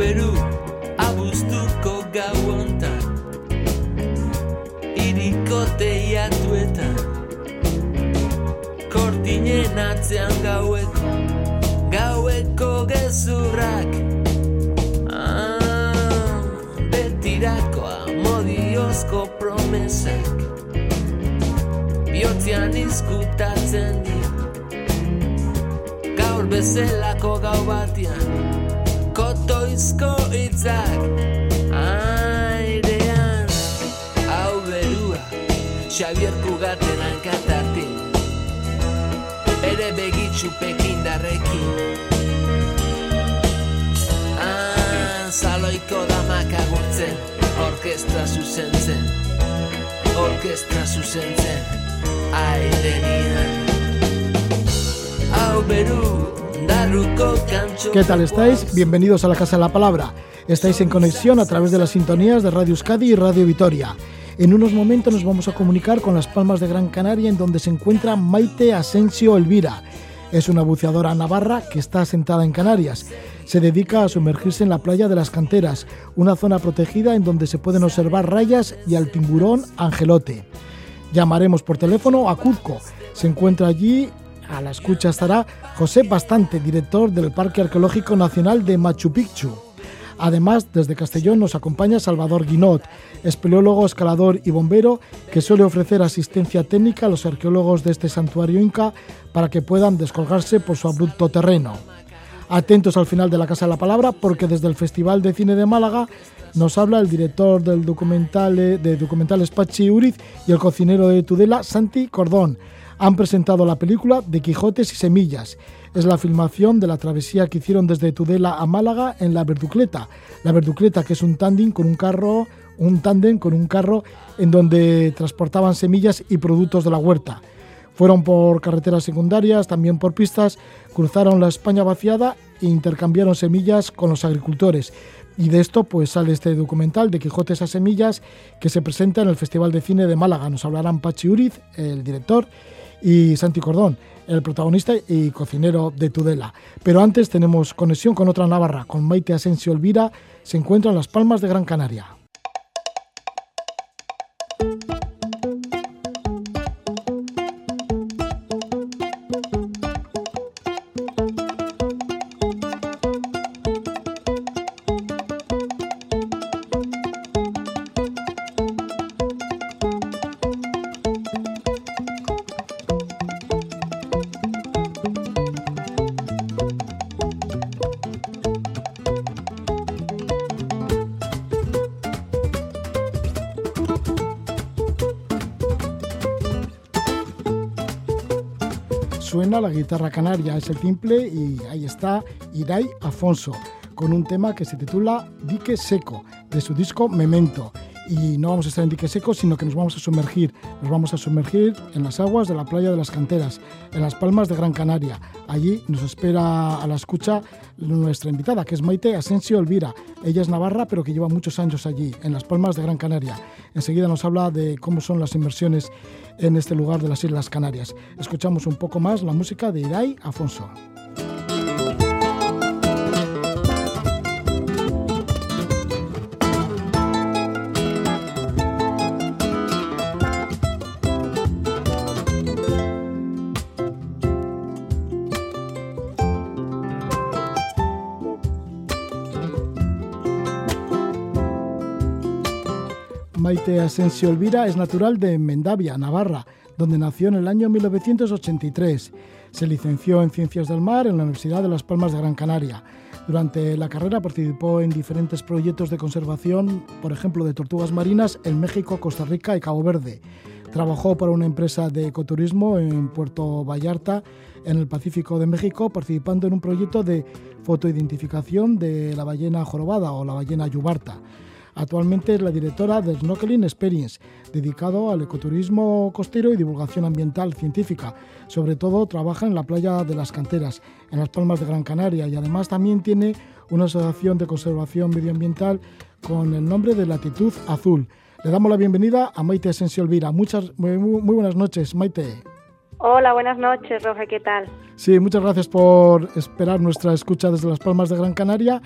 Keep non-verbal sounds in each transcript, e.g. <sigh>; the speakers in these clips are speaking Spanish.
beru abuztuko gau ontan Iriko teiatuetan Kortinen atzean gaueko Gaueko gezurrak ah, Betirakoa modiozko promesak. Biotzean izkutatzen di Gaur bezelako gau batian Kotoizko itzak Airean Hau berua Xavier Kugaten hankatatin Bere begitxu pekindarrekin Ah, zaloiko damak agurtzen Orkestra zuzentzen. Orkestra zuzentzen Airenian Hau beru ¿Qué tal estáis? Bienvenidos a la Casa de la Palabra. Estáis en conexión a través de las sintonías de Radio Euskadi y Radio Vitoria. En unos momentos nos vamos a comunicar con las Palmas de Gran Canaria, en donde se encuentra Maite Asensio Elvira. Es una buceadora navarra que está asentada en Canarias. Se dedica a sumergirse en la playa de las Canteras, una zona protegida en donde se pueden observar rayas y al tiburón angelote. Llamaremos por teléfono a Cuzco. Se encuentra allí a la escucha estará José Bastante, director del Parque Arqueológico Nacional de Machu Picchu. Además, desde Castellón nos acompaña Salvador Guinot, espeleólogo, escalador y bombero, que suele ofrecer asistencia técnica a los arqueólogos de este santuario inca para que puedan descolgarse por su abrupto terreno. Atentos al final de la Casa de la Palabra, porque desde el Festival de Cine de Málaga nos habla el director del documental de documentales Pachi Uriz y el cocinero de Tudela, Santi Cordón han presentado la película de Quijotes y Semillas. Es la filmación de la travesía que hicieron desde Tudela a Málaga en la Verducleta. La Verducleta, que es un tándem con un carro, un tándem con un carro en donde transportaban semillas y productos de la huerta. Fueron por carreteras secundarias, también por pistas, cruzaron la España vaciada e intercambiaron semillas con los agricultores. Y de esto pues sale este documental de Quijotes a Semillas que se presenta en el Festival de Cine de Málaga. Nos hablarán Pachi Uriz, el director, y Santi Cordón, el protagonista y cocinero de Tudela. Pero antes tenemos conexión con otra Navarra, con Maite Asensio Elvira, se encuentra en Las Palmas de Gran Canaria. Guitarra canaria, es el timple y ahí está Irai Afonso con un tema que se titula Dique Seco de su disco Memento. Y no vamos a estar en dique seco, sino que nos vamos a sumergir. Nos vamos a sumergir en las aguas de la playa de las Canteras, en las Palmas de Gran Canaria. Allí nos espera a la escucha nuestra invitada, que es Maite Asensio Elvira. Ella es navarra, pero que lleva muchos años allí, en las Palmas de Gran Canaria. Enseguida nos habla de cómo son las inversiones en este lugar de las Islas Canarias. Escuchamos un poco más la música de Irai Afonso. Maite Asensio Elvira es natural de Mendavia, Navarra, donde nació en el año 1983. Se licenció en Ciencias del Mar en la Universidad de Las Palmas de Gran Canaria. Durante la carrera participó en diferentes proyectos de conservación, por ejemplo, de tortugas marinas en México, Costa Rica y Cabo Verde. Trabajó para una empresa de ecoturismo en Puerto Vallarta, en el Pacífico de México, participando en un proyecto de fotoidentificación de la ballena jorobada o la ballena yubarta. Actualmente es la directora del Snorkeling Experience, dedicado al ecoturismo costero y divulgación ambiental científica. Sobre todo trabaja en la playa de las Canteras, en las Palmas de Gran Canaria, y además también tiene una asociación de conservación medioambiental con el nombre de Latitud Azul. Le damos la bienvenida a Maite Asensio Elvira. Muchas, muy, muy buenas noches, Maite. Hola, buenas noches, Roge, ¿qué tal? Sí, muchas gracias por esperar nuestra escucha desde las Palmas de Gran Canaria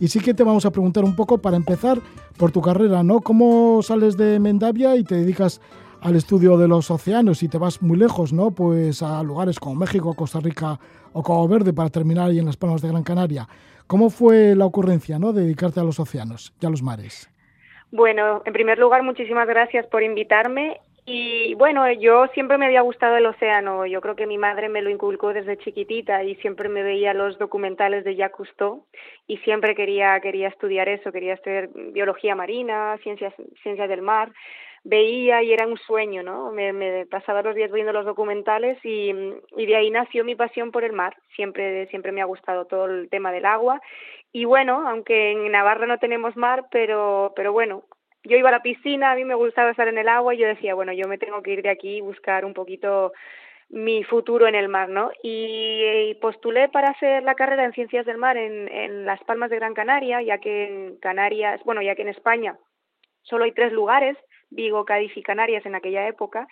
Y sí que te vamos a preguntar un poco para empezar por tu carrera, ¿no? ¿Cómo sales de Mendavia y te dedicas al estudio de los océanos y te vas muy lejos, ¿no? Pues a lugares como México, Costa Rica o Cabo Verde para terminar ahí en las Palmas de Gran Canaria. ¿Cómo fue la ocurrencia, ¿no? De dedicarte a los océanos y a los mares. Bueno, en primer lugar, muchísimas gracias por invitarme. Y bueno, yo siempre me había gustado el océano. Yo creo que mi madre me lo inculcó desde chiquitita y siempre me veía los documentales de Jacques Cousteau y siempre quería quería estudiar eso, quería estudiar biología marina, ciencias ciencias del mar veía y era un sueño, ¿no? Me, me pasaba los días viendo los documentales y, y, de ahí nació mi pasión por el mar. Siempre, siempre me ha gustado todo el tema del agua. Y bueno, aunque en Navarra no tenemos mar, pero, pero bueno, yo iba a la piscina, a mí me gustaba estar en el agua y yo decía, bueno, yo me tengo que ir de aquí y buscar un poquito mi futuro en el mar, ¿no? Y, postulé para hacer la carrera en Ciencias del Mar en, en Las Palmas de Gran Canaria, ya que en Canarias, bueno, ya que en España solo hay tres lugares, Vigo, Cádiz y Canarias en aquella época.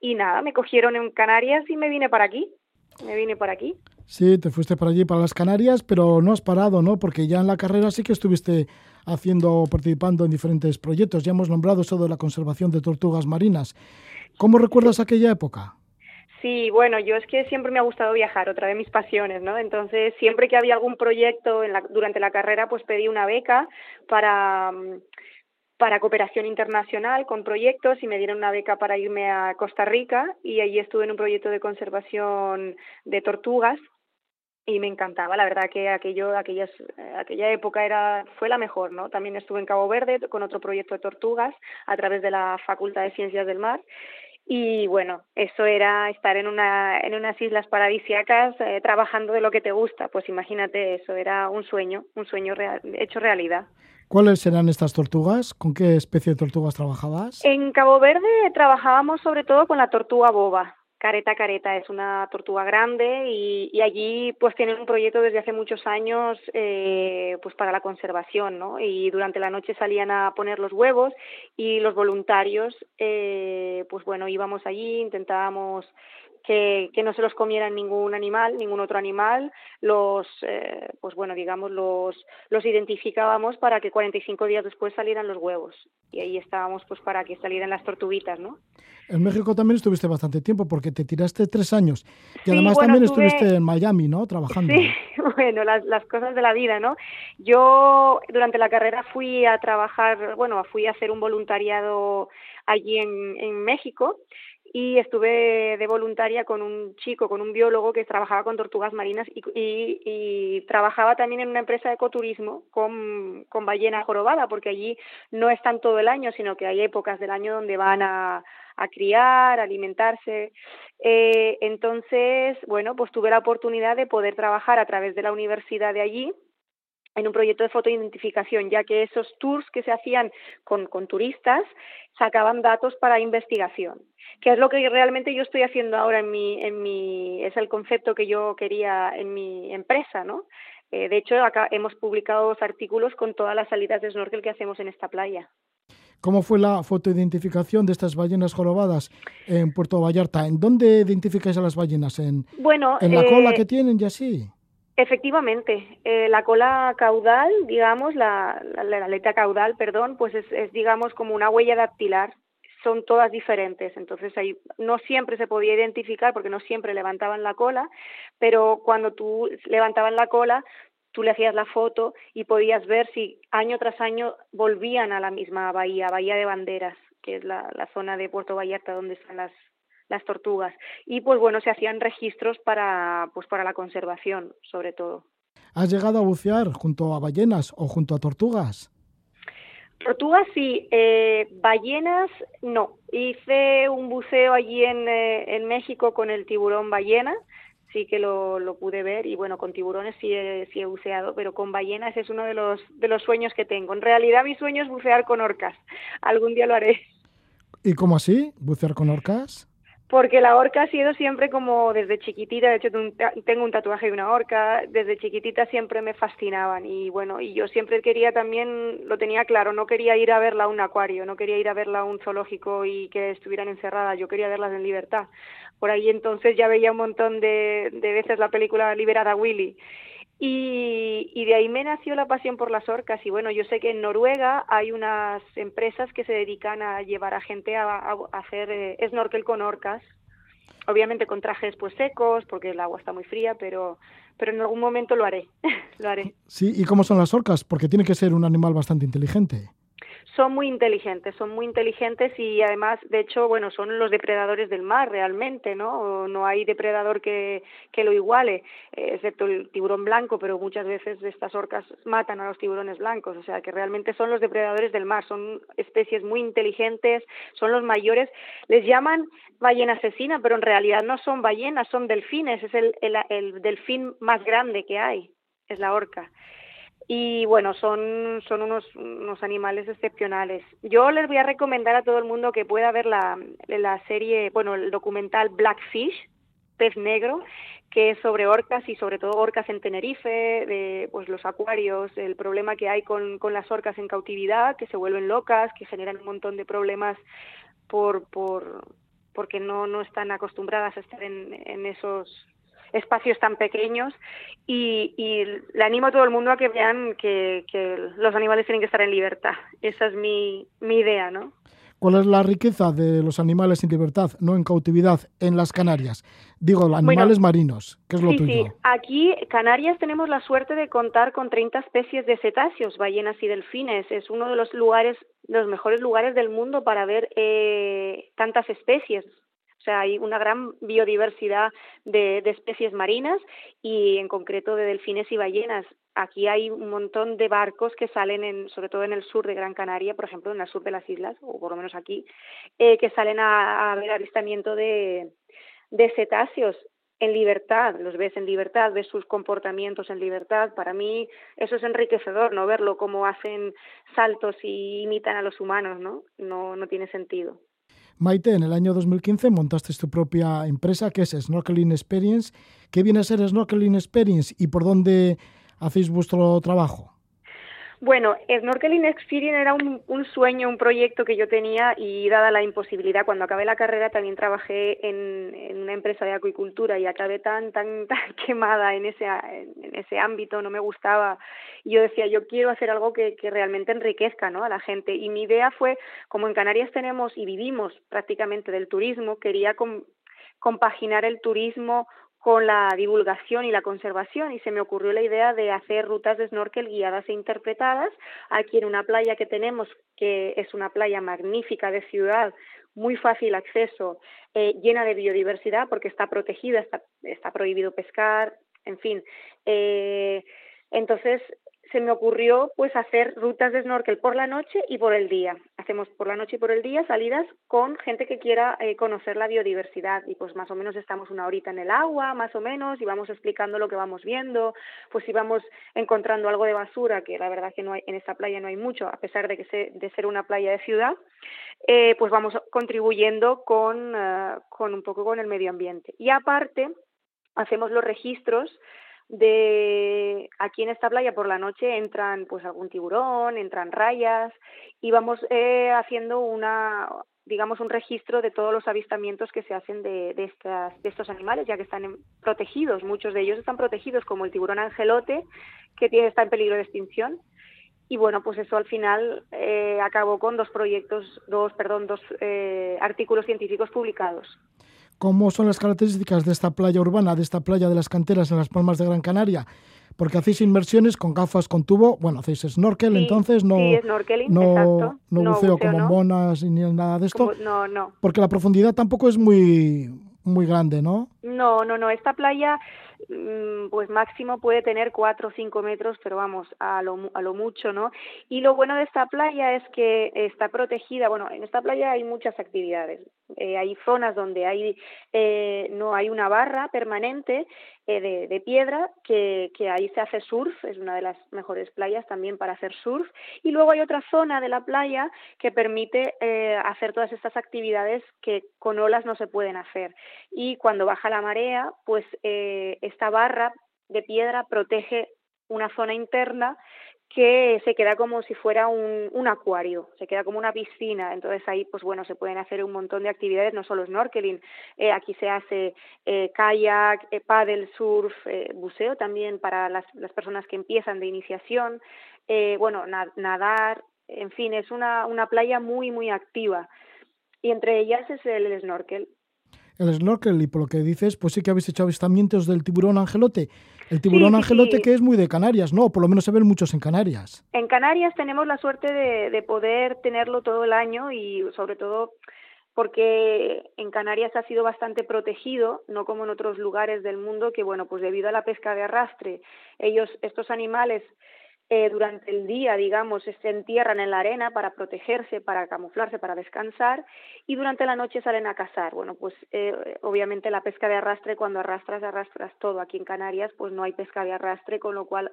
Y nada, me cogieron en Canarias y me vine para aquí. Me vine por aquí. Sí, te fuiste para allí, para las Canarias, pero no has parado, ¿no? Porque ya en la carrera sí que estuviste haciendo, participando en diferentes proyectos. Ya hemos nombrado eso de la conservación de tortugas marinas. ¿Cómo recuerdas aquella época? Sí, bueno, yo es que siempre me ha gustado viajar, otra de mis pasiones, ¿no? Entonces, siempre que había algún proyecto durante la carrera, pues pedí una beca para, para cooperación internacional con proyectos y me dieron una beca para irme a Costa Rica y allí estuve en un proyecto de conservación de tortugas y me encantaba, la verdad que aquello, aquellas, aquella época era, fue la mejor, ¿no? También estuve en Cabo Verde con otro proyecto de tortugas a través de la Facultad de Ciencias del Mar y bueno, eso era estar en una en unas islas paradisíacas eh, trabajando de lo que te gusta, pues imagínate eso, era un sueño, un sueño real, hecho realidad. ¿Cuáles eran estas tortugas? ¿Con qué especie de tortugas trabajabas? En Cabo Verde trabajábamos sobre todo con la tortuga boba. Careta Careta es una tortuga grande y, allí pues tienen un proyecto desde hace muchos años eh, pues para la conservación, ¿no? Y durante la noche salían a poner los huevos y los voluntarios eh, pues bueno íbamos allí, intentábamos que, que, no se los comieran ningún animal, ningún otro animal, los, eh, pues bueno, digamos, los, los identificábamos para que 45 días después salieran los huevos. Y ahí estábamos pues para que salieran las tortuguitas, ¿no? En México también estuviste bastante tiempo porque te tiraste tres años. Y además también estuviste en Miami, ¿no? Trabajando. Sí, <laughs> bueno, las, las cosas de la vida, ¿no? Yo durante la carrera fui a trabajar, bueno, fui a hacer un voluntariado allí en, en México y estuve de voluntaria con un chico, con un biólogo que trabajaba con tortugas marinas y, y, trabajaba también en una empresa de ecoturismo con, con ballena jorobada, porque allí no están todo el año, sino que hay épocas del año donde van a, a criar, a alimentarse. Eh, entonces, bueno, pues tuve la oportunidad de poder trabajar a través de la universidad de allí en un proyecto de fotoidentificación, ya que esos tours que se hacían con, con turistas sacaban datos para investigación que es lo que realmente yo estoy haciendo ahora en mi, en mi, es el concepto que yo quería en mi empresa, ¿no? Eh, de hecho, acá hemos publicado dos artículos con todas las salidas de snorkel que hacemos en esta playa. ¿Cómo fue la fotoidentificación de estas ballenas jorobadas en Puerto Vallarta? ¿En dónde identificáis a las ballenas? ¿En, bueno, ¿en la eh, cola que tienen y así? Efectivamente, eh, la cola caudal, digamos, la, la, aleta caudal, perdón, pues es, es, digamos, como una huella dactilar son todas diferentes. Entonces ahí no siempre se podía identificar porque no siempre levantaban la cola, pero cuando tú levantaban la cola, tú le hacías la foto y podías ver si año tras año volvían a la misma bahía, Bahía de Banderas, que es la, la zona de Puerto Vallarta donde están las, las tortugas. Y pues bueno, se hacían registros para, pues para la conservación, sobre todo. ¿Has llegado a bucear junto a ballenas o junto a tortugas? Tortugas sí, eh, ballenas no. Hice un buceo allí en, eh, en México con el tiburón ballena, sí que lo, lo pude ver y bueno, con tiburones sí he, sí he buceado, pero con ballenas es uno de los, de los sueños que tengo. En realidad mi sueño es bucear con orcas, algún día lo haré. ¿Y cómo así? ¿Bucear con orcas? Porque la orca ha sido siempre como desde chiquitita, de hecho tengo un tatuaje de una orca, desde chiquitita siempre me fascinaban y bueno, y yo siempre quería también, lo tenía claro, no quería ir a verla a un acuario, no quería ir a verla a un zoológico y que estuvieran encerradas, yo quería verlas en libertad. Por ahí entonces ya veía un montón de, de veces la película Liberada Willy Y, de ahí me nació la pasión por las orcas. Y bueno, yo sé que en Noruega hay unas empresas que se dedican a llevar a gente a, hacer eh, snorkel con orcas. Obviamente con trajes pues secos, porque el agua está muy fría, pero, pero en algún momento lo haré. <laughs> lo haré. Sí, ¿y cómo son las orcas? Porque tiene que ser un animal bastante inteligente son muy inteligentes, son muy inteligentes y además, de hecho, bueno, son los depredadores del mar realmente, ¿no? No hay depredador que, que lo iguale, eh, excepto el tiburón blanco, pero muchas veces estas orcas matan a los tiburones blancos, o sea que realmente son los depredadores del mar, son especies muy inteligentes, son los mayores, les llaman ballena asesina, pero en realidad no son ballenas, son delfines, es el, el, el delfín más grande que hay, es la orca y bueno, son, son unos, unos animales excepcionales. Yo les voy a recomendar a todo el mundo que pueda ver la, la serie, bueno, el documental Blackfish, pez negro, que es sobre orcas y sobre todo orcas en Tenerife, de pues los acuarios, el problema que hay con, con las orcas en cautividad, que se vuelven locas, que generan un montón de problemas por, por porque no, no están acostumbradas a estar en, en esos espacios tan pequeños y, le animo a todo el mundo a que vean que, los animales tienen que estar en libertad. Esa es mi, mi idea, ¿no? ¿Cuál es la riqueza de los animales en libertad, no en cautividad, en las Canarias? Digo, animales marinos, ¿qué es lo tuyo? Sí, aquí Canarias tenemos la suerte de contar con 30 especies de cetáceos, ballenas y delfines. Es uno de los lugares, los mejores lugares del mundo para ver eh, tantas especies. O sea, hay una gran biodiversidad de, especies marinas y en concreto de delfines y ballenas. Aquí hay un montón de barcos que salen, en, sobre todo en el sur de Gran Canaria, por ejemplo, en el sur de las islas, o por lo menos aquí, eh, que salen a, ver avistamiento de, de cetáceos en libertad, los ves en libertad, ves sus comportamientos en libertad. Para mí eso es enriquecedor, ¿no? Verlo cómo hacen saltos y imitan a los humanos, ¿no? No, no tiene sentido. Maite, en el año 2015 montaste tu propia empresa que es Snorkeling Experience. ¿Qué viene a ser Snorkeling Experience y por dónde hacéis vuestro trabajo? Bueno, Snorkeling Experience era un, sueño, un proyecto que yo tenía y dada la imposibilidad, cuando acabé la carrera también trabajé en, una empresa de acuicultura y acabé tan, tan, <laughs> tan quemada en ese, en ese ámbito, no me gustaba. Y yo decía, yo quiero hacer algo que, que realmente enriquezca ¿no? a la gente. Y mi idea fue, como en Canarias tenemos y vivimos prácticamente del turismo, quería compaginar el turismo con la divulgación y la conservación y se me ocurrió la idea de hacer rutas de snorkel guiadas e interpretadas. Aquí en una playa que tenemos que es una playa magnífica de ciudad muy fácil acceso eh, llena de biodiversidad porque está protegida está, está prohibido pescar en fin. Eh, entonces se me ocurrió pues hacer rutas de snorkel por la noche y por el día. Hacemos por la noche y por el día salidas con gente que quiera eh, conocer la biodiversidad y pues más o menos estamos una horita en el agua, más o menos, y vamos explicando lo que vamos viendo, pues si vamos encontrando algo de basura, que la verdad que no hay, en esta playa no hay mucho, a pesar de que se, de ser una playa de ciudad, eh, pues vamos contribuyendo con, eh, con un poco con el medio ambiente. Y aparte, hacemos los registros de aquí en esta playa por la noche entran pues algún tiburón, entran rayas y vamos eh, haciendo una digamos un registro de todos los avistamientos que se hacen de, de, estas, de estos animales ya que están protegidos, muchos de ellos están protegidos como el tiburón angelote que tiene, está en peligro de extinción. Y bueno pues eso al final eh, acabó con dos proyectos, dos perdón, dos eh, artículos científicos publicados cómo son las características de esta playa urbana, de esta playa de las canteras en las Palmas de Gran Canaria, porque hacéis inmersiones con gafas con tubo, bueno, hacéis snorkel, entonces no, no, no, buceo con bombonas ni nada de esto. no, no. Porque la profundidad tampoco es muy muy grande, ¿no? No, no, no. Esta playa pues máximo puede tener cuatro o cinco metros, pero vamos, a lo, a lo mucho, ¿no? Y lo bueno de esta playa es que está protegida, bueno, en esta playa hay muchas actividades, eh, hay zonas donde hay, eh, no hay una barra permanente eh, de, piedra, que, que ahí se hace surf, es una de las mejores playas también para hacer surf, y luego hay otra zona de la playa que permite hacer todas estas actividades que con olas no se pueden hacer. Y cuando baja la marea, pues esta barra de piedra protege una zona interna que se queda como si fuera un, acuario, se queda como una piscina. Entonces ahí, pues bueno, se pueden hacer un montón de actividades, no solo snorkeling, eh, aquí se hace eh, kayak, eh, paddle, surf, buceo también para las, personas que empiezan de iniciación, bueno, na nadar, en fin, es una, una playa muy, muy activa. Y entre ellas es el, el snorkel el snorkel y por lo que dices, pues sí que habéis hecho avistamientos del tiburón angelote. El tiburón sí, angelote sí. que es muy de Canarias, ¿no? Por lo menos se ven muchos en Canarias. En Canarias tenemos la suerte de, de poder tenerlo todo el año y sobre todo porque en Canarias ha sido bastante protegido, no como en otros lugares del mundo que, bueno, pues debido a la pesca de arrastre, ellos, estos animales, eh, durante el día, digamos, se entierran en la arena para protegerse, para camuflarse, para descansar, y durante la noche salen a cazar. Bueno, pues eh, obviamente la pesca de arrastre, cuando arrastras, arrastras todo. Aquí en Canarias, pues no hay pesca de arrastre, con lo cual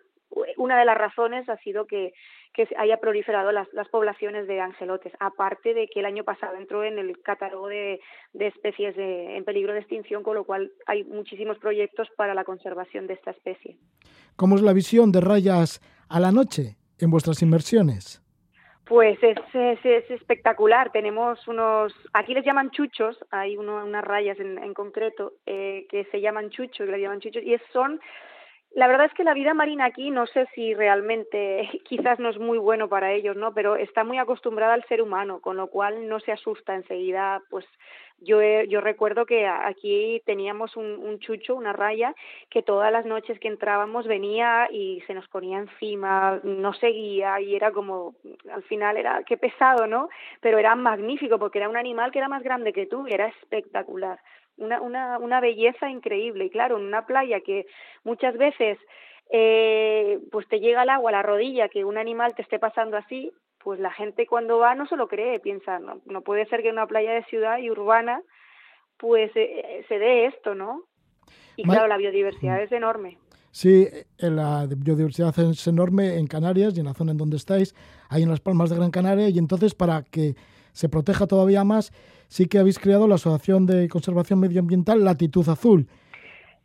una de las razones ha sido que, que haya proliferado las, las, poblaciones de angelotes, aparte de que el año pasado entró en el catálogo de, de especies de, en peligro de extinción, con lo cual hay muchísimos proyectos para la conservación de esta especie. ¿Cómo es la visión de rayas a la noche en vuestras inmersiones? Pues es, es, es, espectacular. Tenemos unos, aquí les llaman chuchos, hay uno, unas rayas en, concreto eh, que se llaman chuchos, que le llaman chuchos, y son la verdad es que la vida marina aquí no sé si realmente <laughs> quizás no es muy bueno para ellos, ¿no? Pero está muy acostumbrada al ser humano, con lo cual no se asusta enseguida. Pues yo yo recuerdo que aquí teníamos un, chucho, una raya, que todas las noches que entrábamos venía y se nos ponía encima, nos seguía y era como, al final era, qué pesado, ¿no? Pero era magnífico porque era un animal que era más grande que tú y era espectacular una, una, una belleza increíble. Y claro, en una playa que muchas veces eh, pues te llega el agua a la rodilla, que un animal te esté pasando así, pues la gente cuando va no se lo cree, piensa, no, no puede ser que en una playa de ciudad y urbana pues eh, se dé esto, ¿no? Y claro, la biodiversidad es enorme. Sí, la biodiversidad es enorme en Canarias y en la zona en donde estáis, ahí en las Palmas de Gran Canaria, y entonces para que se proteja todavía más, sí que habéis creado la Asociación de Conservación Medioambiental Latitud Azul.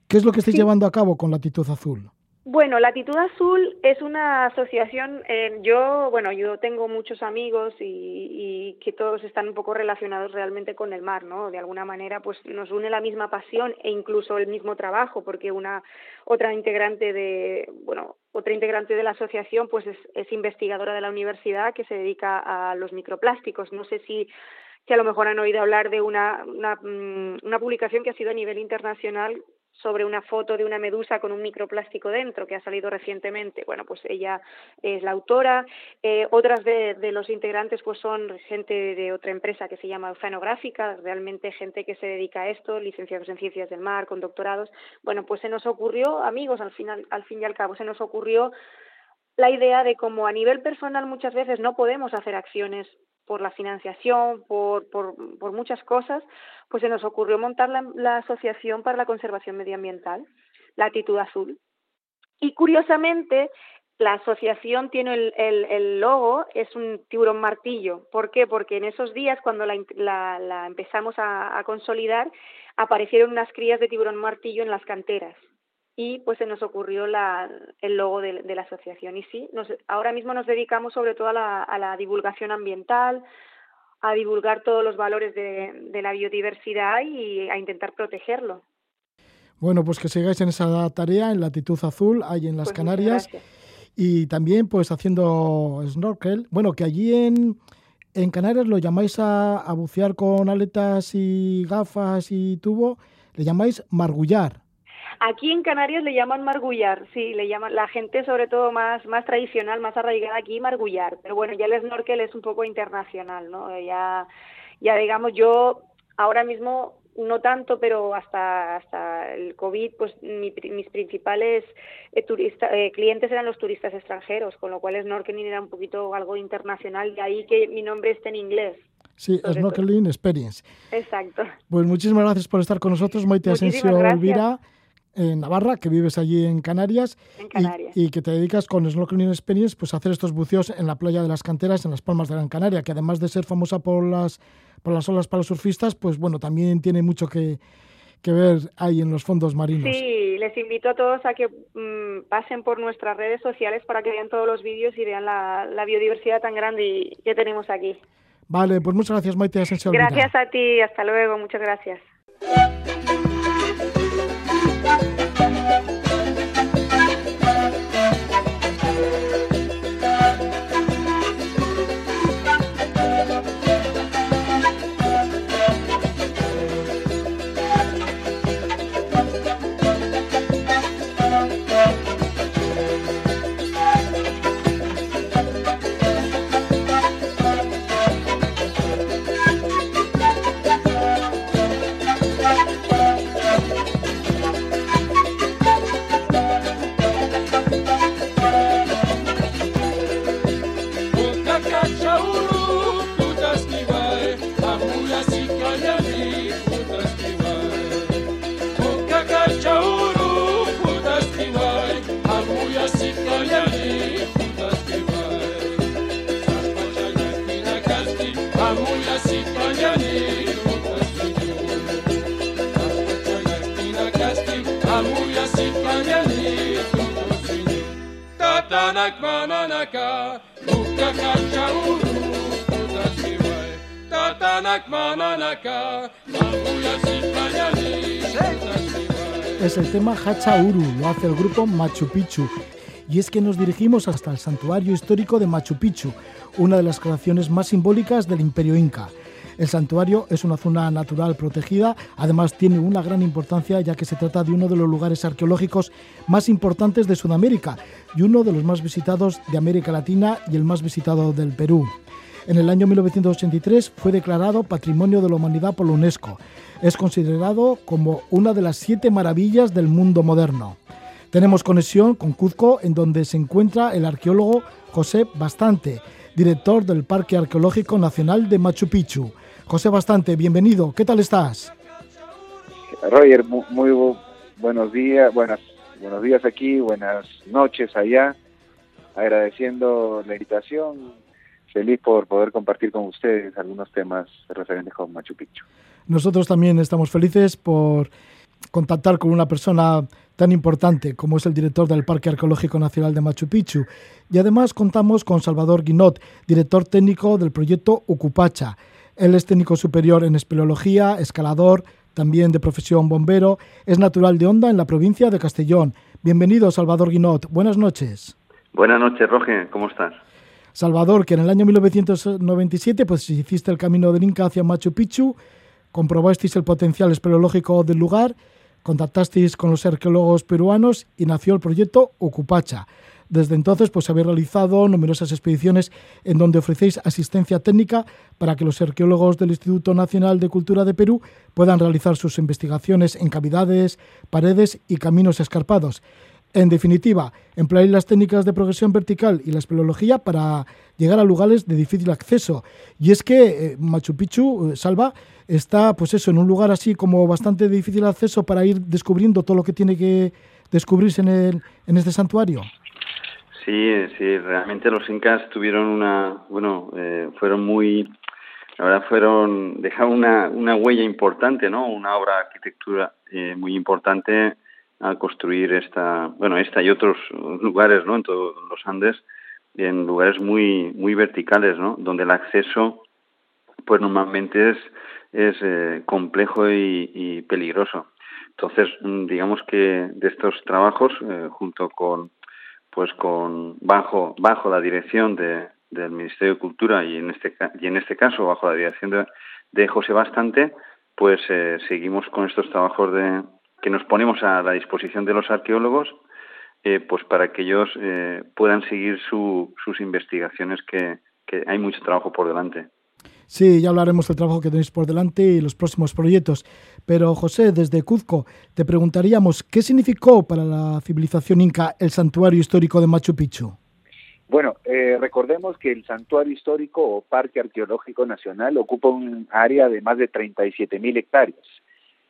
¿Qué es lo que estáis sí. llevando a cabo con Latitud Azul? Bueno, Latitud Azul es una asociación, eh, yo, bueno, yo tengo muchos amigos y, que todos están un poco relacionados realmente con el mar, ¿no? De alguna manera, pues nos une la misma pasión e incluso el mismo trabajo, porque una otra integrante de, bueno, otra integrante de la asociación, pues es, es investigadora de la universidad que se dedica a los microplásticos. No sé si que a lo mejor han oído hablar de una, una, mm, una publicación que ha sido a nivel internacional sobre una foto de una medusa con un microplástico dentro que ha salido recientemente. Bueno, pues ella es la autora. Eh, otras de, de, los integrantes pues son gente de otra empresa que se llama Oceanográfica, realmente gente que se dedica a esto, licenciados en ciencias del mar, con doctorados. Bueno, pues se nos ocurrió, amigos, al final, al fin y al cabo, se nos ocurrió la idea de cómo a nivel personal muchas veces no podemos hacer acciones por la financiación, por, por, muchas cosas, pues se nos ocurrió montar la, Asociación para la Conservación Medioambiental, Latitud Azul. Y curiosamente, la asociación tiene el, el, logo, es un tiburón martillo. ¿Por qué? Porque en esos días, cuando la, la, empezamos a, consolidar, aparecieron unas crías de tiburón martillo en las canteras y pues se nos ocurrió la, el logo de, de, la asociación. Y sí, nos, ahora mismo nos dedicamos sobre todo a la, a la, divulgación ambiental, a divulgar todos los valores de, de, la biodiversidad y a intentar protegerlo. Bueno, pues que sigáis en esa tarea en latitud azul, ahí en las pues Canarias. Y también pues haciendo snorkel. Bueno, que allí en, en Canarias lo llamáis a, a bucear con aletas y gafas y tubo, le llamáis margullar. Aquí en Canarias le llaman margullar, sí, le llaman la gente sobre todo más más tradicional, más arraigada aquí margullar, pero bueno, ya el snorkel es un poco internacional, ¿no? Ya ya digamos yo ahora mismo no tanto, pero hasta hasta el COVID, pues mi, mis principales eh, turista, eh, clientes eran los turistas extranjeros, con lo cual snorkeling era un poquito algo internacional, de ahí que mi nombre esté en inglés. Sí, Snorkeling todo. Experience. Exacto. Pues muchísimas gracias por estar con nosotros, Maite Asensio Elvira en Navarra, que vives allí en Canarias, en Canarias. Y, y, que te dedicas con Snorkeling Experience pues, a hacer estos buceos en la playa de las canteras, en las Palmas de Gran Canaria, que además de ser famosa por las, por las olas para los surfistas, pues bueno, también tiene mucho que, que ver ahí en los fondos marinos. Sí, les invito a todos a que mm, pasen por nuestras redes sociales para que vean todos los vídeos y vean la, biodiversidad tan grande que tenemos aquí. Vale, pues muchas gracias Maite Asensio. Gracias a ti, hasta luego, muchas gracias. Es el tema Hachauru, lo hace el grupo Machu Picchu. Y es que nos dirigimos hasta el santuario histórico de Machu Picchu, una de las creaciones más simbólicas del imperio inca. El santuario es una zona natural protegida, además tiene una gran importancia ya que se trata de uno de los lugares arqueológicos más importantes de Sudamérica y uno de los más visitados de América Latina y el más visitado del Perú. En el año 1983 fue declarado Patrimonio de la Humanidad por la UNESCO. Es considerado como una de las siete maravillas del mundo moderno. Tenemos conexión con Cuzco, en donde se encuentra el arqueólogo José Bastante, director del Parque Arqueológico Nacional de Machu Picchu. José Bastante, bienvenido. ¿Qué tal estás? Roger, muy, buenos días, buenas, buenos días aquí, buenas noches allá. Agradeciendo la invitación, feliz por poder compartir con ustedes algunos temas referentes con Machu Picchu. Nosotros también estamos felices por contactar con una persona tan importante como es el director del Parque Arqueológico Nacional de Machu Picchu. Y además contamos con Salvador Guinot, director técnico del proyecto Ocupacha. Él es técnico superior en espeleología, escalador, también de profesión bombero. Es natural de Honda en la provincia de Castellón. Bienvenido, Salvador Guinot. Buenas noches. Buenas noches, Roge. ¿Cómo estás? Salvador, que en el año 1997 pues hiciste el camino del Inca hacia Machu Picchu, comprobasteis el potencial espeleológico del lugar, contactasteis con los arqueólogos peruanos y nació el proyecto Ocupacha. Desde entonces, pues habéis realizado numerosas expediciones en donde ofrecéis asistencia técnica para que los arqueólogos del Instituto Nacional de Cultura de Perú puedan realizar sus investigaciones en cavidades, paredes y caminos escarpados. En definitiva, empleáis las técnicas de progresión vertical y la espeleología para llegar a lugares de difícil acceso. Y es que eh, Machu Picchu, eh, Salva, está pues eso, en un lugar así como bastante difícil acceso para ir descubriendo todo lo que tiene que descubrirse en, el, en este santuario. Sí, sí, realmente los incas tuvieron una, bueno, eh, fueron muy, la verdad fueron, dejaron una, una huella importante, ¿no? Una obra de arquitectura eh, muy importante al construir esta, bueno, esta y otros lugares, ¿no? En todos los Andes, en lugares muy, muy verticales, ¿no? Donde el acceso, pues normalmente es, es eh, complejo y, peligroso. Entonces, mm, digamos que de estos trabajos, junto con pues con bajo bajo la dirección de, del Ministerio de Cultura y en este y en este caso bajo la dirección de, José Bastante pues eh, seguimos con estos trabajos de que nos ponemos a la disposición de los arqueólogos eh, pues para que ellos eh, puedan seguir su, sus investigaciones que, que hay mucho trabajo por delante. Sí, ya hablaremos del trabajo que tenéis por delante y los próximos proyectos. Pero José, desde Cuzco, te preguntaríamos, ¿qué significó para la civilización inca el santuario histórico de Machu Picchu? Bueno, eh, recordemos que el santuario histórico o parque arqueológico nacional ocupa un área de más de 37 mil hectáreas.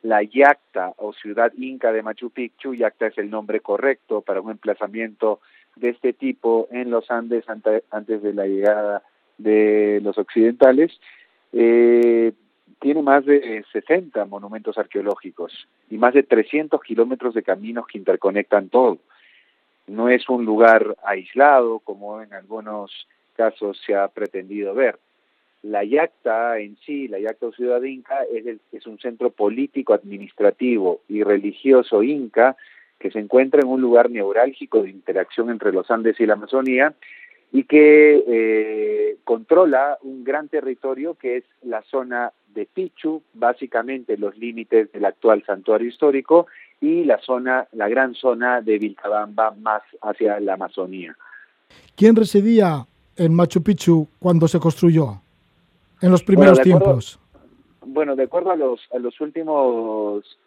La Yacta o ciudad inca de Machu Picchu, Yacta es el nombre correcto para un emplazamiento de este tipo en los Andes antes de la llegada de los occidentales, eh, tiene más de 60 monumentos arqueológicos y más de 300 kilómetros de caminos que interconectan todo. No es un lugar aislado como en algunos casos se ha pretendido ver. La Yacta en sí, la Yacta o Ciudad Inca, es, es un centro político, administrativo y religioso inca que se encuentra en un lugar neurálgico de interacción entre los Andes y la Amazonía y que eh, controla un gran territorio que es la zona de Pichu, básicamente los límites del actual santuario histórico y la zona, la gran zona de Vilcabamba más hacia la Amazonía. ¿Quién residía en Machu Picchu cuando se construyó? En los primeros tiempos. Bueno, de acuerdo a los, a los últimos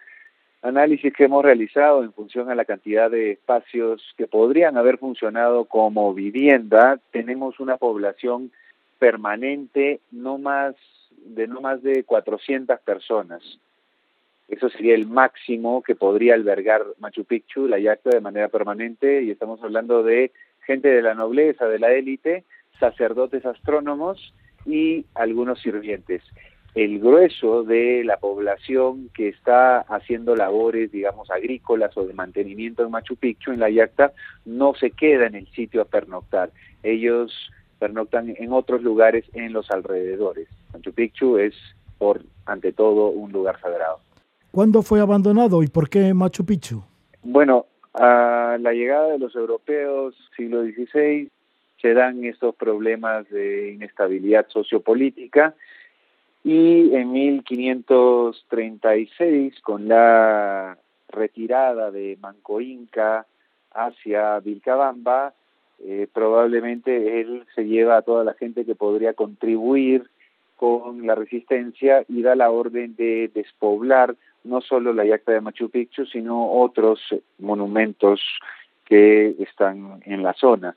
análisis que hemos realizado en función a la cantidad de espacios que podrían haber funcionado como vivienda, tenemos una población permanente no más de no más de 400 personas. Eso sería el máximo que podría albergar Machu Picchu, la yacta de manera permanente, y estamos hablando de gente de la nobleza, de la élite, sacerdotes astrónomos y algunos sirvientes el grueso de la población que está haciendo labores, digamos, agrícolas o de mantenimiento en Machu Picchu, en la Yacta, no se queda en el sitio a pernoctar. Ellos pernoctan en otros lugares en los alrededores. Machu Picchu es, por ante todo, un lugar sagrado. ¿Cuándo fue abandonado y por qué Machu Picchu? Bueno, a la llegada de los europeos, siglo XVI, se dan estos problemas de inestabilidad sociopolítica y en 1536, con la retirada de Manco Inca hacia Vilcabamba, eh, probablemente él se lleva a toda la gente que podría contribuir con la resistencia y da la orden de despoblar no solo la yacta de Machu Picchu, sino otros monumentos que están en la zona.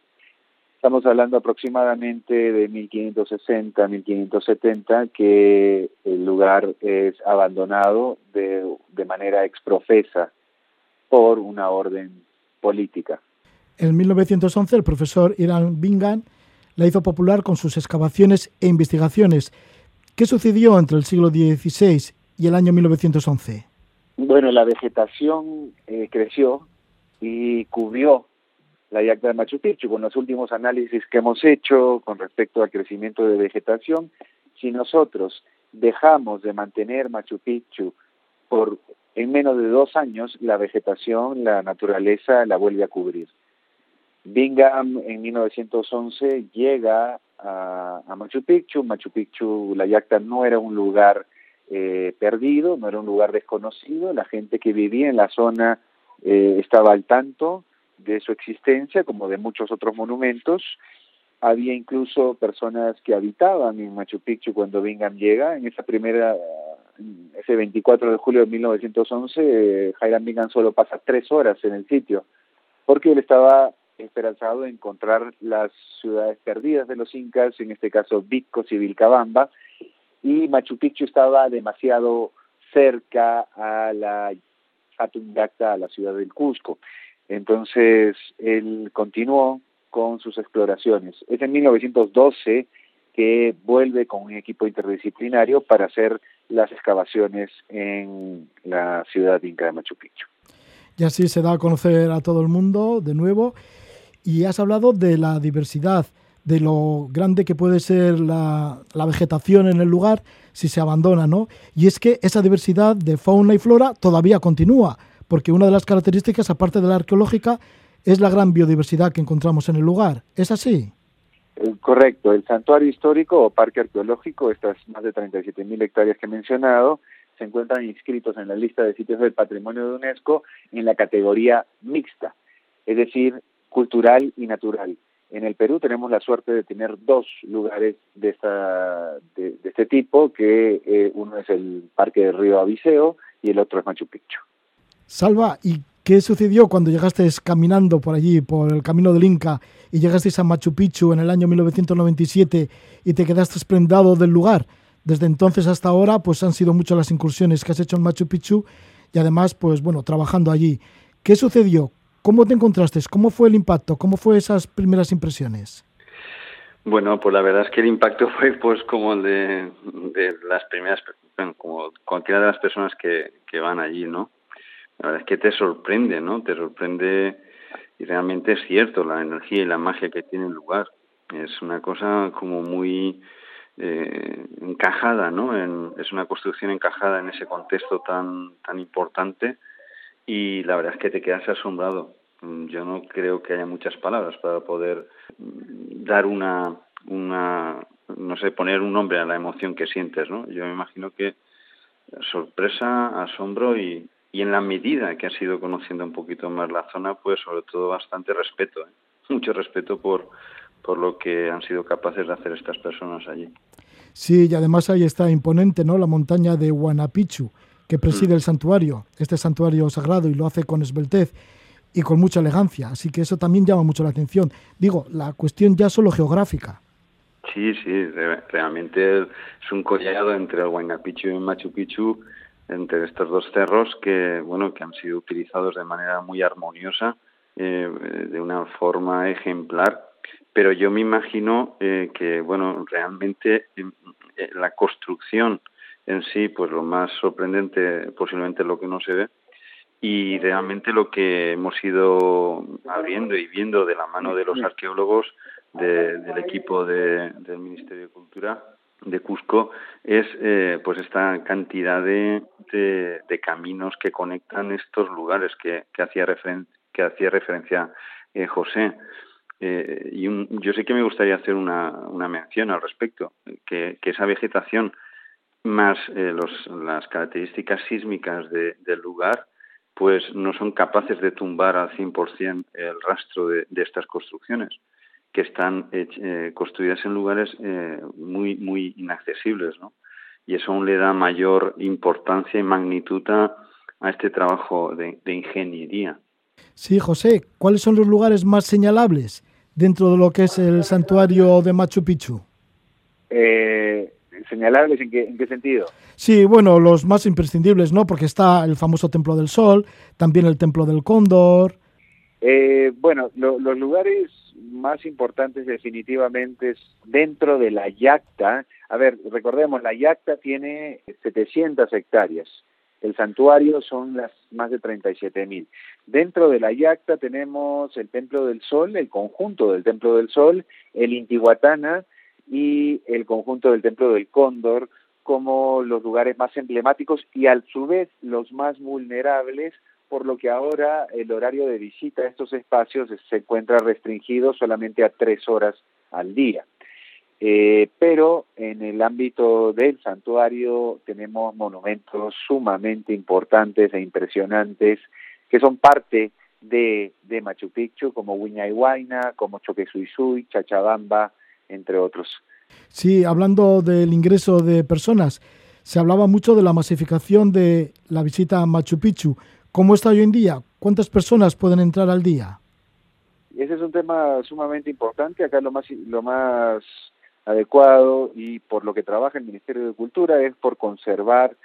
Estamos hablando aproximadamente de 1560, 1570, que el lugar es abandonado de, de manera exprofesa por una orden política. En 1911 el profesor Irán Bingham la hizo popular con sus excavaciones e investigaciones. ¿Qué sucedió entre el siglo XVI y el año 1911? Bueno, la vegetación eh, creció y cubrió la yacta de Machu Picchu, con los últimos análisis que hemos hecho con respecto al crecimiento de vegetación, si nosotros dejamos de mantener Machu Picchu por en menos de dos años, la vegetación, la naturaleza la vuelve a cubrir. Bingham en 1911 llega a, Machu Picchu. Machu Picchu, la yacta no era un lugar eh, perdido, no era un lugar desconocido. La gente que vivía en la zona eh, estaba al tanto de su existencia, como de muchos otros monumentos. Había incluso personas que habitaban en Machu Picchu cuando Bingham llega. En esa primera, ese 24 de julio de 1911, eh, Hiram Bingham solo pasa tres horas en el sitio, porque él estaba esperanzado en encontrar las ciudades perdidas de los incas, en este caso Vicos y Vilcabamba, y Machu Picchu estaba demasiado cerca a la Hatungacta, a la ciudad del Cusco. Entonces, él continuó con sus exploraciones. Es en 1912 que vuelve con un equipo interdisciplinario para hacer las excavaciones en la ciudad inca de Machu Picchu. Y así se da a conocer a todo el mundo de nuevo. Y has hablado de la diversidad, de lo grande que puede ser la, la, vegetación en el lugar si se abandona, ¿no? Y es que esa diversidad de fauna y flora todavía continúa porque una de las características, aparte de la arqueológica, es la gran biodiversidad que encontramos en el lugar. ¿Es así? Eh, correcto. El santuario histórico o parque arqueológico, estas más de 37.000 hectáreas que he mencionado, se encuentran inscritos en la lista de sitios del patrimonio de UNESCO en la categoría mixta, es decir, cultural y natural. En el Perú tenemos la suerte de tener dos lugares de, esta, de, este tipo, que eh, uno es el Parque del Río Abiseo y el otro es Machu Picchu. Salva, ¿y qué sucedió cuando llegaste caminando por allí, por el camino del Inca, y llegaste a Machu Picchu en el año 1997 y te quedaste prendado del lugar? Desde entonces hasta ahora, pues han sido muchas las incursiones que has hecho en Machu Picchu y además, pues bueno, trabajando allí. ¿Qué sucedió? ¿Cómo te encontraste? ¿Cómo fue el impacto? ¿Cómo fue esas primeras impresiones? Bueno, pues la verdad es que el impacto <laughs> fue pues como el de, de las primeras, como cualquiera de las personas que, que van allí, ¿no? La verdad es que te sorprende, ¿no? Te sorprende y realmente es cierto la energía y la magia que tiene el lugar. Es una cosa como muy eh, encajada, ¿no? Es una construcción encajada en ese contexto tan tan importante y la verdad es que te quedas asombrado. Yo no creo que haya muchas palabras para poder dar una una no sé poner un nombre a la emoción que sientes, ¿no? Yo me imagino que sorpresa, asombro y, y en la medida que has ido conociendo un poquito más la zona, pues sobre todo bastante respeto, ¿eh? <laughs> mucho respeto por, por lo que han sido capaces de hacer estas personas allí. Sí, y además ahí está imponente, ¿no? La montaña de Huanapichu, que preside mm. el santuario, este santuario sagrado, y lo hace con esbeltez y con mucha elegancia. Así que eso también llama mucho la atención. Digo, la cuestión ya solo geográfica. Sí, sí, realmente es un collado entre el Huayna Picchu y el Machu Picchu entre estos dos cerros que bueno que han sido utilizados de manera muy armoniosa eh, de una forma ejemplar. Pero yo me imagino eh, que bueno realmente eh, la construcción en sí pues lo más sorprendente posiblemente lo que no se ve y realmente lo que hemos ido abriendo y viendo de la mano de los arqueólogos del equipo de, del Ministerio de Cultura de Cusco es eh, pues esta cantidad de, de, caminos que conectan estos lugares que, que hacía referen que hacía referencia eh, José. Eh, y yo sé que me gustaría hacer una, una mención al respecto que, que esa vegetación más los, las características sísmicas de, del lugar pues no son capaces de tumbar al 100% el rastro de, de estas construcciones que están eh, construidas en lugares eh, muy, muy inaccesibles, ¿no? Y eso aún le da mayor importancia y magnitud a, este trabajo de, ingeniería. Sí, José, ¿cuáles son los lugares más señalables dentro de lo que es el santuario de Machu Picchu? Eh, ¿Señalables en qué, en qué sentido? Sí, bueno, los más imprescindibles, ¿no? Porque está el famoso Templo del Sol, también el Templo del Cóndor. Eh, bueno, los lugares más importantes definitivamente es dentro de la Yacta. A ver, recordemos, la Yacta tiene 700 hectáreas. El santuario son las más de 37 mil. Dentro de la Yacta tenemos el Templo del Sol, el conjunto del Templo del Sol, el Intihuatana y el conjunto del Templo del Cóndor como los lugares más emblemáticos y a su vez los más vulnerables por lo que ahora el horario de visita a estos espacios se encuentra restringido solamente a tres horas al día. Eh, pero en el ámbito del santuario tenemos monumentos sumamente importantes e impresionantes que son parte de, Machu Picchu, como Huayna Huayna, como Choquesuizui, Chachabamba, entre otros. Sí, hablando del ingreso de personas, se hablaba mucho de la masificación de la visita a Machu Picchu. ¿Cómo está hoy en día? ¿Cuántas personas pueden entrar al día? Ese es un tema sumamente importante. Acá lo más, lo más adecuado y por lo que trabaja el Ministerio de Cultura es por conservar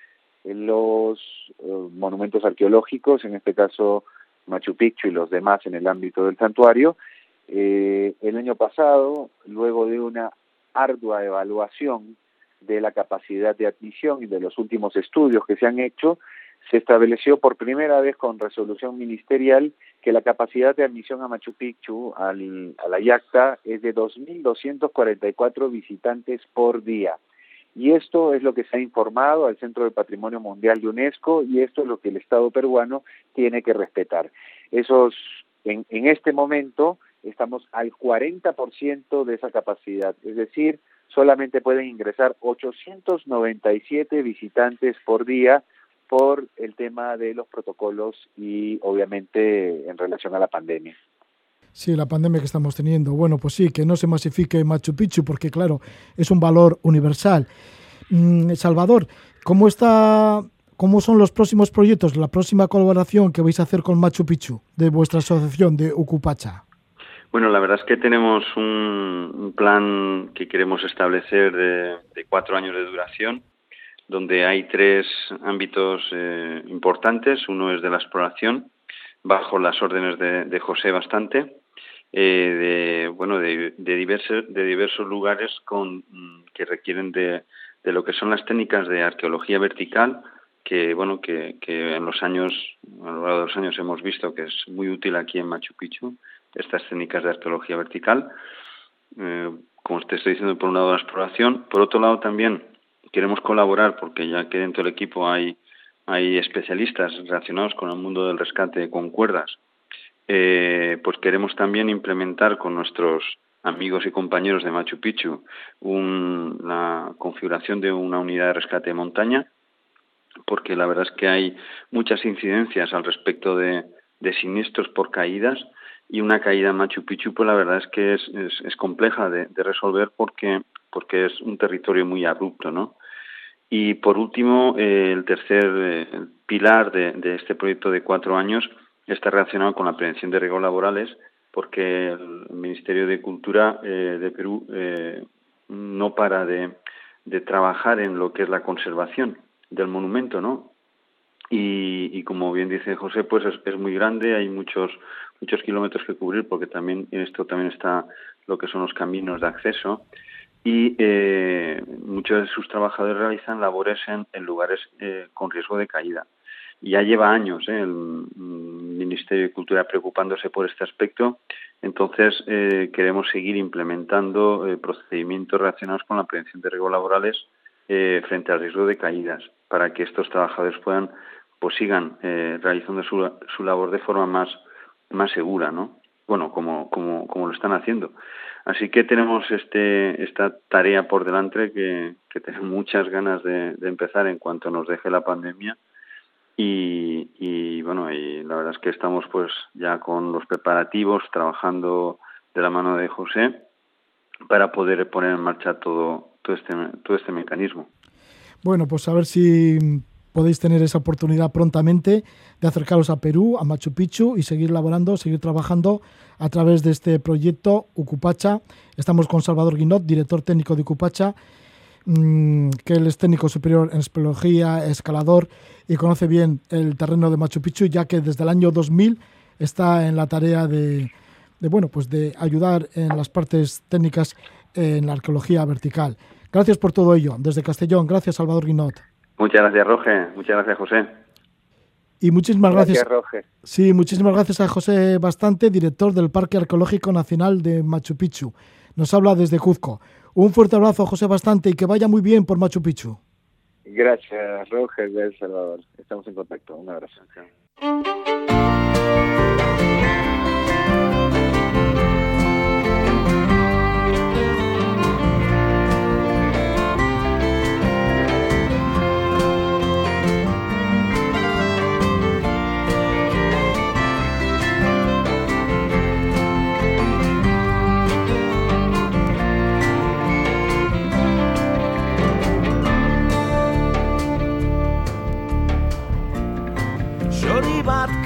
los eh, monumentos arqueológicos, en este caso Machu Picchu y los demás en el ámbito del santuario. Eh, el año pasado, luego de una ardua evaluación de la capacidad de admisión y de los últimos estudios que se han hecho, se estableció por primera vez con resolución ministerial que la capacidad de admisión a Machu Picchu, al, a la Yacta, es de 2.244 visitantes por día. Y esto es lo que se ha informado al Centro de Patrimonio Mundial de UNESCO y esto es lo que el Estado peruano tiene que respetar. Esos, en, en este momento estamos al 40% de esa capacidad, es decir, solamente pueden ingresar 897 visitantes por día por el tema de los protocolos y obviamente en relación a la pandemia. Sí, la pandemia que estamos teniendo. Bueno, pues sí, que no se masifique Machu Picchu porque claro, es un valor universal. Mm, Salvador, ¿cómo está cómo son los próximos proyectos, la próxima colaboración que vais a hacer con Machu Picchu de vuestra asociación de Ucupacha? Bueno, la verdad es que tenemos un, plan que queremos establecer de cuatro años de duración donde hay tres ámbitos eh, importantes. Uno es de la exploración, bajo las órdenes de, José Bastante, eh, de bueno de, diversos de diversos lugares con mm, que requieren de, de lo que son las técnicas de arqueología vertical que bueno que, que en los años a lo largo de los años hemos visto que es muy útil aquí en Machu Picchu estas técnicas de arqueología vertical eh, como te estoy diciendo por un lado la exploración por otro lado también queremos colaborar porque ya que dentro del equipo hay hay especialistas relacionados con el mundo del rescate con cuerdas eh, pues queremos también implementar con nuestros amigos y compañeros de Machu Picchu la configuración de una unidad de rescate de montaña, porque la verdad es que hay muchas incidencias al respecto de, siniestros por caídas y una caída en Machu Picchu, pues la verdad es que es, es, compleja de, resolver porque, porque es un territorio muy abrupto, ¿no? Y por último, eh, el tercer eh, pilar de, este proyecto de cuatro años está relacionado con la prevención de riesgos laborales porque el Ministerio de Cultura eh, de Perú no para de, trabajar en lo que es la conservación del monumento, ¿no? Y, como bien dice José, pues es, muy grande, hay muchos muchos kilómetros que cubrir porque también en esto también está lo que son los caminos de acceso y eh, muchos de sus trabajadores realizan labores en, lugares con riesgo de caída ya lleva años ¿eh? el Ministerio de Cultura preocupándose por este aspecto. Entonces, eh, queremos seguir implementando eh, procedimientos relacionados con la prevención de riesgos laborales frente al riesgo de caídas, para que estos trabajadores puedan, pues sigan realizando su, su, labor de forma más, más segura, ¿no? Bueno, como, como, como lo están haciendo. Así que tenemos este, esta tarea por delante que, tenemos muchas ganas de, empezar en cuanto nos deje la pandemia y, bueno, y la verdad es que estamos pues ya con los preparativos, trabajando de la mano de José para poder poner en marcha todo, todo, este, todo este mecanismo. Bueno, pues a ver si podéis tener esa oportunidad prontamente de acercaros a Perú, a Machu Picchu y seguir laborando, seguir trabajando a través de este proyecto Ucupacha. Estamos con Salvador Guinot, director técnico de Ucupacha, Mm, que él es técnico superior en espeleología, escalador y conoce bien el terreno de Machu Picchu, ya que desde el año 2000 está en la tarea de, bueno, pues de ayudar en las partes técnicas en la arqueología vertical. Gracias por todo ello. Desde Castellón, gracias Salvador Guinot. Muchas gracias, Roge. Muchas gracias, José. Y muchísimas gracias. Sí, muchísimas gracias a José Bastante, director del Parque Arqueológico Nacional de Machu Picchu. Nos habla desde Cuzco. Un fuerte abrazo, José Bastante, y que vaya muy bien por Machu Picchu. Gracias, Roger, de Salvador. Estamos en contacto. Un abrazo.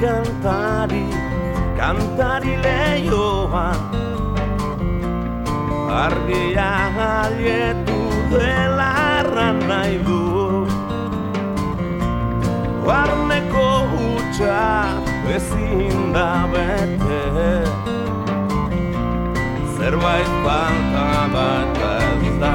Kantari, kantari lehioan Argia jalietu dela erran nahi du Barneko hutsa ezin da bete. Zerbait falta bat ez da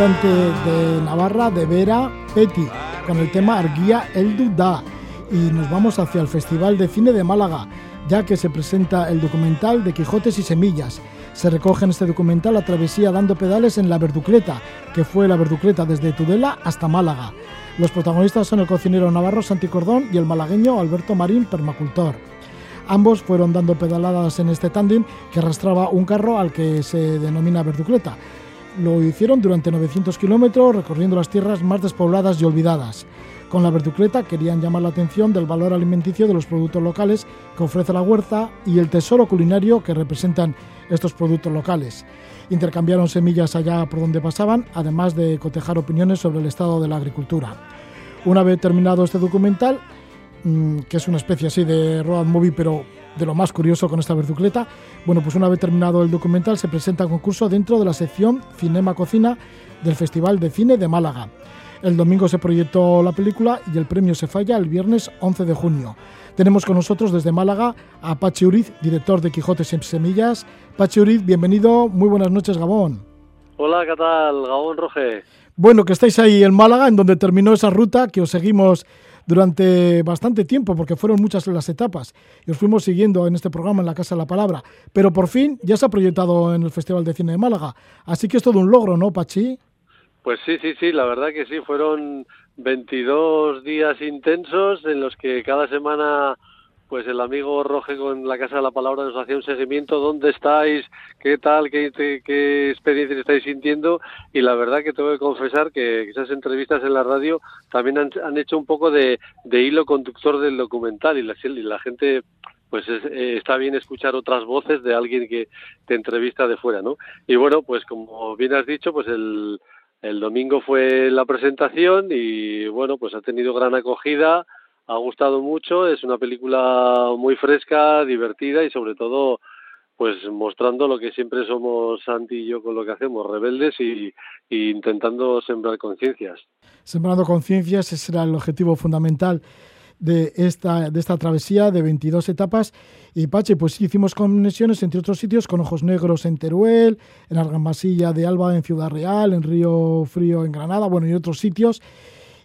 de Navarra, de Vera, Peti, con el tema Arguía El Dudá. Y nos vamos hacia el Festival de Cine de Málaga, ya que se presenta el documental de Quijotes y Semillas. Se recoge en este documental la travesía dando pedales en la Verducleta, que fue la Verducleta desde Tudela hasta Málaga. Los protagonistas son el cocinero navarro Santi Cordón y el malagueño Alberto Marín, permacultor. Ambos fueron dando pedaladas en este tándem que arrastraba un carro al que se denomina Verducleta. Lo hicieron durante 900 kilómetros recorriendo las tierras más despobladas y olvidadas. Con la verducleta querían llamar la atención del valor alimenticio de los productos locales que ofrece la huerta y el tesoro culinario que representan estos productos locales. Intercambiaron semillas allá por donde pasaban, además de cotejar opiniones sobre el estado de la agricultura. Una vez terminado este documental, mm, que es una especie así de road movie, pero de lo más curioso con esta verducleta, bueno, pues una vez terminado el documental se presenta a concurso dentro de la sección Cinema Cocina del Festival de Cine de Málaga. El domingo se proyectó la película y el premio se falla el viernes 11 de junio. Tenemos con nosotros desde Málaga a Pachi Uriz, director de Quijotes en Semillas. Pachi Uriz, bienvenido. Muy buenas noches, Gabón. Hola, ¿qué tal, Gabón Roge? Bueno, que estáis ahí en Málaga, en donde terminó esa ruta que os seguimos durante bastante tiempo, porque fueron muchas las etapas y os fuimos siguiendo en este programa en la Casa de la Palabra. Pero por fin ya se ha proyectado en el Festival de Cine de Málaga. Así que es todo un logro, ¿no, Pachi? Pues sí, sí, sí, la verdad que sí, fueron 22 días intensos en los que cada semana pues el amigo Roge con la Casa de la Palabra nos hacía un seguimiento, dónde estáis, qué tal, qué, qué experiencias estáis sintiendo y la verdad que tengo que confesar que esas entrevistas en la radio también han, hecho un poco de, hilo conductor del documental y la, y la gente pues eh, está bien escuchar otras voces de alguien que te entrevista de fuera, ¿no? Y bueno, pues como bien has dicho, pues el el domingo fue la presentación y bueno, pues ha tenido gran acogida, ha gustado mucho, es una película muy fresca, divertida y sobre todo pues mostrando lo que siempre somos Santi y yo con lo que hacemos, rebeldes y, y intentando sembrar conciencias. Sembrando conciencias, ese era el objetivo fundamental de esta, de esta travesía de 22 etapas. Y Pache, pues hicimos conexiones entre otros sitios con Ojos Negros en Teruel, en Argamasilla de Alba en Ciudad Real, en Río Frío en Granada, bueno, y otros sitios.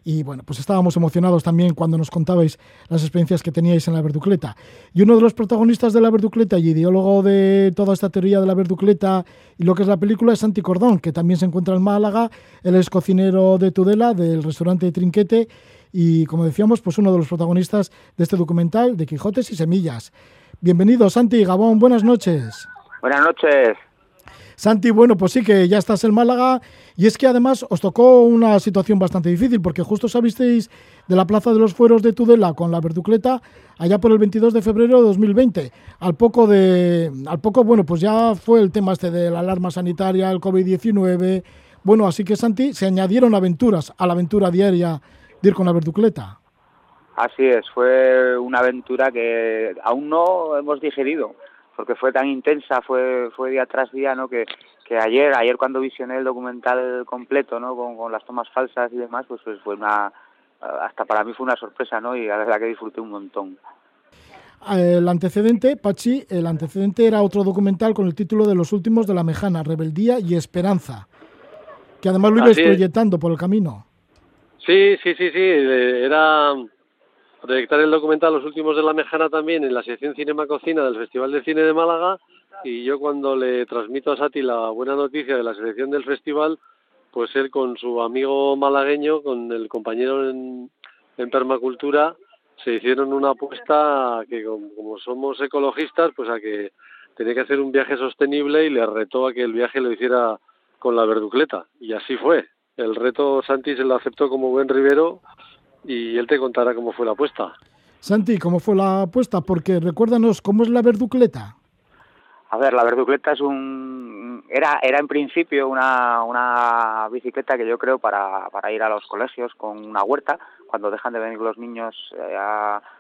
Y bueno, pues estábamos emocionados también cuando nos contabais las experiencias que teníais en la verducleta. Y uno de los protagonistas de la verducleta y ideólogo de toda esta teoría de la verducleta y lo que es la película es Santi Cordón, que también se encuentra en Málaga. Él es cocinero de Tudela, del restaurante Trinquete, y como decíamos, pues uno de los protagonistas de este documental de Quijotes y Semillas. Bienvenido, Santi Gabón, buenas noches. Buenas noches. Santi, bueno, pues sí que ya estás en Málaga y es que además os tocó una situación bastante difícil porque justo sabisteis de la Plaza de los Fueros de Tudela con la Verducleta allá por el 22 de febrero de 2020. Al poco de al poco, bueno, pues ya fue el tema este de la alarma sanitaria, el COVID-19. Bueno, así que Santi, se añadieron aventuras a la aventura diaria ir con la verducleta. Así es, fue una aventura que aún no hemos digerido, porque fue tan intensa, fue, fue día tras día, ¿no? Que, que ayer, ayer cuando visioné el documental completo, ¿no? Con, las tomas falsas y demás, pues, pues, fue una, hasta para mí fue una sorpresa, ¿no? Y la verdad que disfruté un montón. El antecedente, Pachi, el antecedente era otro documental con el título de Los últimos de la Mejana, Rebeldía y Esperanza, que además lo ibas proyectando por el camino. Sí, sí, sí, sí. Era proyectar el documental Los Últimos de la Mejana también en la sección Cinema Cocina del Festival de Cine de Málaga. Y yo cuando le transmito a Sati la buena noticia de la selección del festival, pues él con su amigo malagueño, con el compañero en, permacultura, se hicieron una apuesta que como, somos ecologistas, pues a que tenía que hacer un viaje sostenible y le retó a que el viaje lo hiciera con la verducleta. Y así fue el reto Santi se lo aceptó como buen ribero y él te contará cómo fue la apuesta. Santi, ¿cómo fue la apuesta? Porque recuérdanos, ¿cómo es la verducleta? A ver, la verducleta es un era era en principio una, una bicicleta que yo creo para, para ir a los colegios con una huerta cuando dejan de venir los niños eh,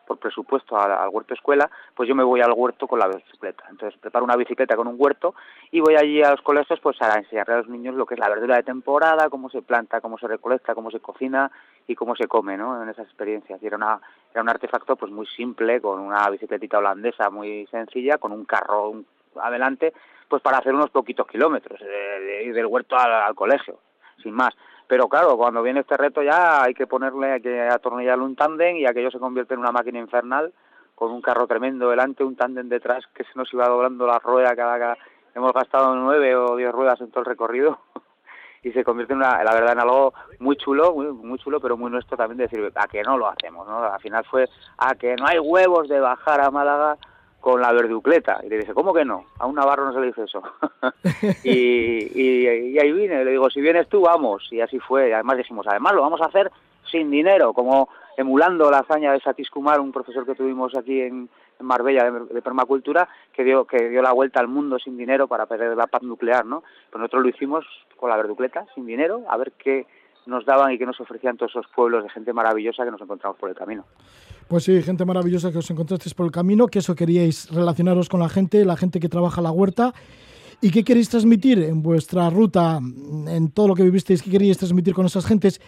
por presupuesto al, huerto escuela, pues yo me voy al huerto con la bicicleta. Entonces preparo una bicicleta con un huerto y voy allí a los colegios pues a enseñarle a los niños lo que es la verdura de temporada, cómo se planta, cómo se recolecta, cómo se cocina y cómo se come, ¿no? En esas experiencias. Y era una era un artefacto pues muy simple con una bicicletita holandesa muy sencilla, con un carro adelante, pues para hacer unos poquitos kilómetros de, ir del huerto al colegio, sin más pero claro, cuando viene este reto ya hay que ponerle, hay que atornillarle un tándem y aquello se convierte en una máquina infernal con un carro tremendo delante, un tándem detrás que se nos iba doblando la rueda cada, hemos gastado nueve o diez ruedas en todo el recorrido <laughs> y se convierte en una, la verdad en algo muy chulo, muy, muy chulo, pero muy nuestro también decir a que no lo hacemos, ¿no? Al final fue a que no hay huevos de bajar a Málaga con la verducleta. Y le dice, ¿cómo que no? A un navarro no se le dice eso. <laughs> y, y, ahí vine, le digo, si vienes tú, vamos. Y así fue. Y además dijimos, además lo vamos a hacer sin dinero, como emulando la hazaña de Satis Kumar, un profesor que tuvimos aquí en, Marbella de, permacultura, que dio, que dio la vuelta al mundo sin dinero para perder la paz nuclear, ¿no? Pues nosotros lo hicimos con la verducleta, sin dinero, a ver qué nos daban y qué nos ofrecían todos esos pueblos de gente maravillosa que nos encontramos por el camino. Pues sí, gente maravillosa que os encontrasteis por el camino, que eso queríais relacionaros con la gente, la gente que trabaja la huerta. ¿Y qué queréis transmitir en vuestra ruta, en todo lo que vivisteis? ¿Qué queríais transmitir con esas gentes?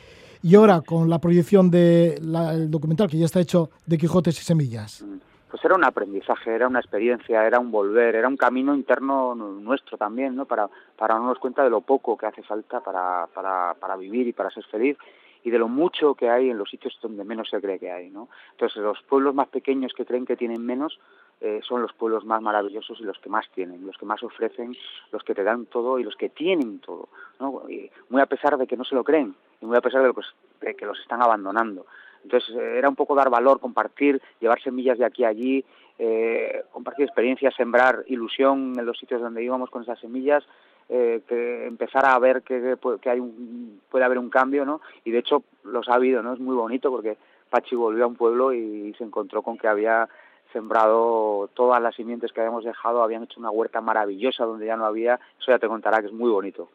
Y ahora, con la proyección del documental que ya está hecho de Quijotes y Semillas. Pues era un aprendizaje, era una experiencia, era un volver, era un camino interno nuestro también, ¿no? Para, para darnos cuenta de lo poco que hace falta para, para, para vivir y para ser feliz y de lo mucho que hay en los sitios donde menos se cree que hay, ¿no? Entonces, los pueblos más pequeños que creen que tienen menos eh, son los pueblos más maravillosos y los que más tienen, los que más ofrecen, los que te dan todo y los que tienen todo, ¿no? muy a pesar de que no se lo creen y muy a pesar de, de que los están abandonando. Entonces, eh, era un poco dar valor, compartir, llevar semillas de aquí a allí, eh, compartir experiencias, sembrar ilusión en los sitios donde íbamos con esas semillas eh, que empezar a ver que, que, hay un, puede haber un cambio, ¿no? Y de hecho los ha habido, ¿no? Es muy bonito porque Pachi volvió a un pueblo y se encontró con que había sembrado todas las simientes que habíamos dejado, habían hecho una huerta maravillosa donde ya no había, eso ya te contará que es muy bonito.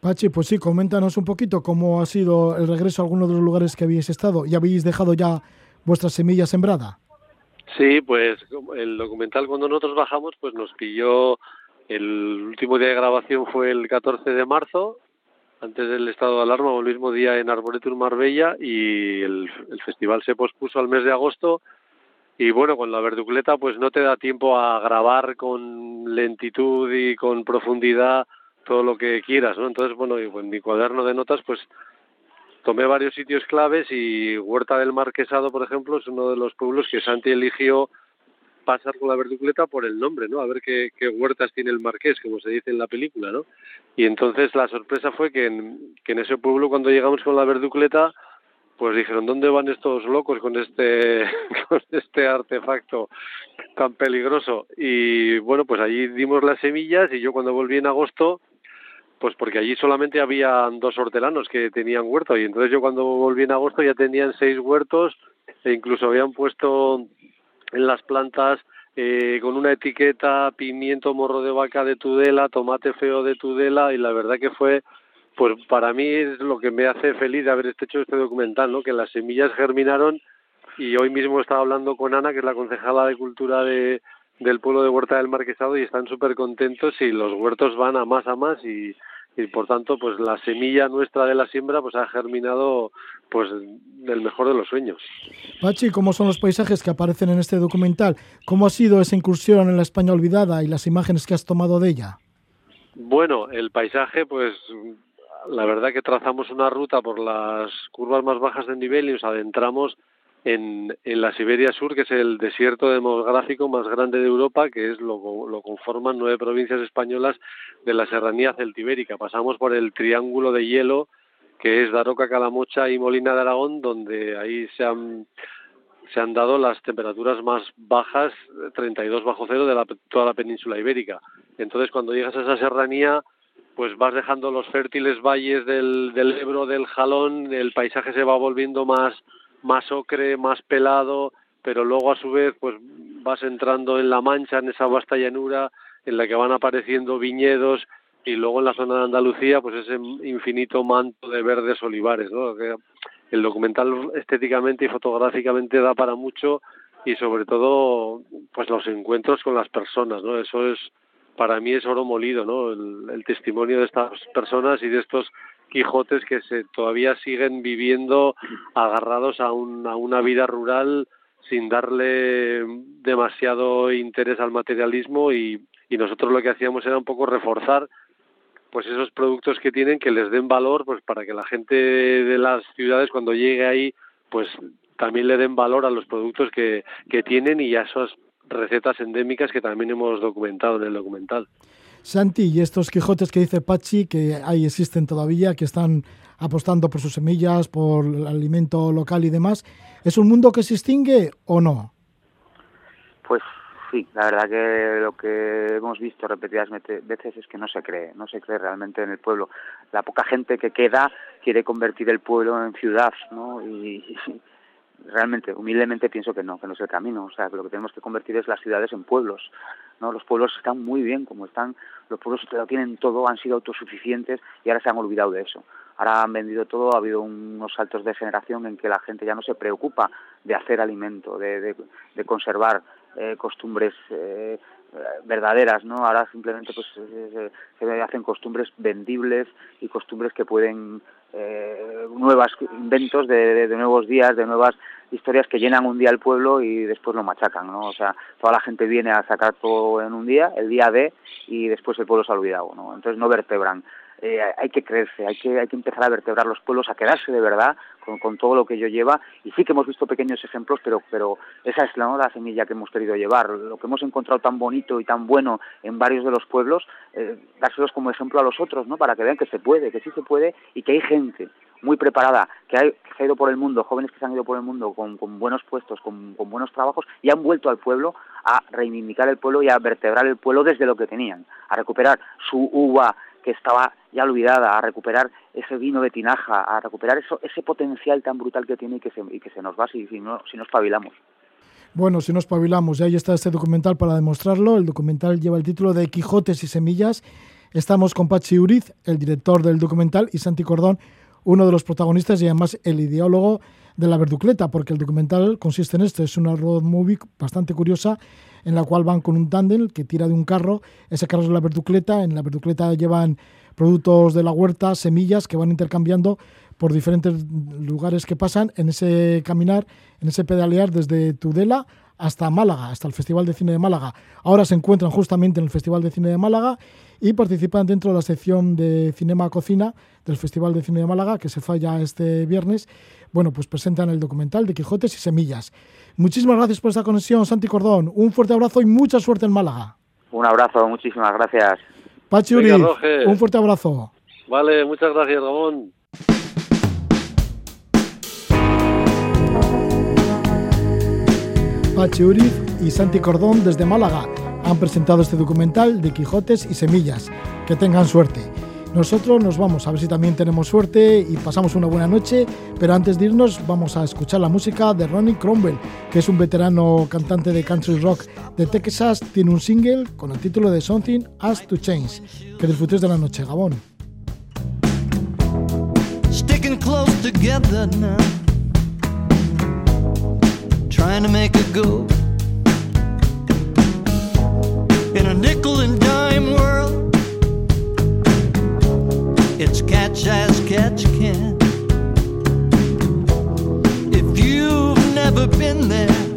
Pachi, pues sí, coméntanos un poquito cómo ha sido el regreso a algunos de los lugares que habéis estado y habéis dejado ya vuestra semilla sembrada. Sí, pues el documental cuando nosotros bajamos pues nos pilló el último día de grabación fue el 14 de marzo, antes del estado de alarma, o el mismo día en Arboretum Marbella, y el, festival se pospuso al mes de agosto. Y bueno, con la verducleta pues no te da tiempo a grabar con lentitud y con profundidad todo lo que quieras, ¿no? Entonces, bueno, en mi cuaderno de notas pues tomé varios sitios claves y Huerta del Marquesado, por ejemplo, es uno de los pueblos que Santi eligió pasar con la verducleta por el nombre, ¿no? A ver qué, huertas tiene el marqués, como se dice en la película, ¿no? Y entonces la sorpresa fue que en, que en ese pueblo cuando llegamos con la verducleta, pues dijeron, ¿dónde van estos locos con este, <laughs> con este artefacto tan peligroso? Y bueno, pues allí dimos las semillas y yo cuando volví en agosto, pues porque allí solamente había dos hortelanos que tenían huerto y entonces yo cuando volví en agosto ya tenían seis huertos e incluso habían puesto en las plantas eh, con una etiqueta pimiento morro de vaca de Tudela, tomate feo de Tudela y la verdad que fue pues para mí es lo que me hace feliz de haber hecho este documental, ¿no? Que las semillas germinaron y hoy mismo estaba hablando con Ana, que es la concejala de cultura de, del pueblo de Huerta del Marquesado y están súper contentos y los huertos van a más a más y, y por tanto pues la semilla nuestra de la siembra pues ha germinado pues del mejor de los sueños. Pachi, ¿cómo son los paisajes que aparecen en este documental? ¿Cómo ha sido esa incursión en la España olvidada y las imágenes que has tomado de ella? Bueno, el paisaje pues la verdad que trazamos una ruta por las curvas más bajas de nivel y nos adentramos en, en la Siberia Sur, que es el desierto demográfico más grande de Europa, que es lo, lo conforman nueve provincias españolas de la serranía celtibérica. Pasamos por el triángulo de hielo, que es Daroca, Calamocha y Molina de Aragón, donde ahí se han, se han dado las temperaturas más bajas, 32 bajo cero, de la, toda la península ibérica. Entonces, cuando llegas a esa serranía, pues vas dejando los fértiles valles del, del Ebro, del Jalón, el paisaje se va volviendo más más ocre, más pelado, pero luego a su vez pues vas entrando en la mancha, en esa vasta llanura en la que van apareciendo viñedos y luego en la zona de Andalucía pues ese infinito manto de verdes olivares, ¿no? el documental estéticamente y fotográficamente da para mucho y sobre todo pues los encuentros con las personas, ¿no? Eso es para mí es oro molido, ¿no? el testimonio de estas personas y de estos Quijotes que se todavía siguen viviendo agarrados a, una vida rural sin darle demasiado interés al materialismo y, nosotros lo que hacíamos era un poco reforzar pues esos productos que tienen que les den valor pues para que la gente de las ciudades cuando llegue ahí pues también le den valor a los productos que, que tienen y a esas recetas endémicas que también hemos documentado en el documental. Santi, y estos Quijotes que dice Pachi, que ahí existen todavía, que están apostando por sus semillas, por el alimento local y demás, ¿es un mundo que se extingue o no? Pues sí, la verdad que lo que hemos visto repetidas veces es que no se cree, no se cree realmente en el pueblo. La poca gente que queda quiere convertir el pueblo en ciudad, ¿no? Y, realmente, humildemente pienso que no, que no es el camino. O sea, que lo que tenemos que convertir es las ciudades en pueblos. ¿no? Los pueblos están muy bien como están, los pueblos lo tienen todo, han sido autosuficientes y ahora se han olvidado de eso. Ahora han vendido todo, ha habido unos saltos de generación en que la gente ya no se preocupa de hacer alimento, de, de, conservar eh, costumbres eh, verdaderas, ¿no? Ahora simplemente pues se hacen costumbres vendibles y costumbres que pueden eh, nuevas inventos de, nuevos días, de nuevas historias que llenan un día el pueblo y después lo machacan, ¿no? O sea, toda la gente viene a sacar todo en un día, el día de, y después el pueblo se ha olvidado, ¿no? Entonces no vertebran. Eh, hay que creerse, hay que, hay que empezar a vertebrar los pueblos, a quedarse de verdad con, con, todo lo que ello lleva. Y sí que hemos visto pequeños ejemplos, pero, pero esa es la, la semilla que hemos querido llevar. Lo que hemos encontrado tan bonito y tan bueno en varios de los pueblos, eh, dárselos como ejemplo a los otros, ¿no? Para que vean que se puede, que sí se puede y que hay gente muy preparada, que que ha ido por el mundo, jóvenes que se han ido por el mundo con, con buenos puestos, con, con buenos trabajos y han vuelto al pueblo a reivindicar el pueblo y a vertebrar el pueblo desde lo que tenían, a recuperar su uva que estaba ya olvidada, a recuperar ese vino de tinaja, a recuperar eso, ese potencial tan brutal que tiene y que se, que se nos va si, si, no, si no espabilamos. Bueno, si nos espabilamos, y ahí está este documental para demostrarlo. El documental lleva el título de Quijotes y Semillas. Estamos con Pachi Uriz, el director del documental, y Santi Cordón, uno de los protagonistas y además el ideólogo de la verducleta, porque el documental consiste en esto, es una road movie bastante curiosa en la cual van con un tándem que tira de un carro, ese carro es la verducleta, en la verducleta llevan productos de la huerta, semillas que van intercambiando por diferentes lugares que pasan en ese caminar, en ese pedalear desde Tudela hasta Málaga, hasta el Festival de Cine de Málaga. Ahora se encuentran justamente en el Festival de Cine de Málaga y participan dentro de la sección de Cinema Cocina del Festival de Cine de Málaga, que se falla este viernes. Bueno, pues presentan el documental de Quijotes y Semillas. Muchísimas gracias por esta conexión, Santi Cordón. Un fuerte abrazo y mucha suerte en Málaga. Un abrazo, muchísimas gracias. Pachi Uriz, un fuerte abrazo. Vale, muchas gracias, Ramón. Pachi Uriz y Santi Cordón desde Málaga han presentado este documental de Quijotes y Semillas. Que tengan suerte. Nosotros nos vamos a ver si también tenemos suerte y pasamos una buena noche, pero antes de irnos vamos a escuchar la música de Ronnie Cromwell, que es un veterano cantante de country rock de Texas, tiene un single con el título de Something Has to Change. Que disfrutes de la noche, Gabón. Sticking close together now, trying to make it go in a nickel and dime world. It's catch as catch can. If you've never been there,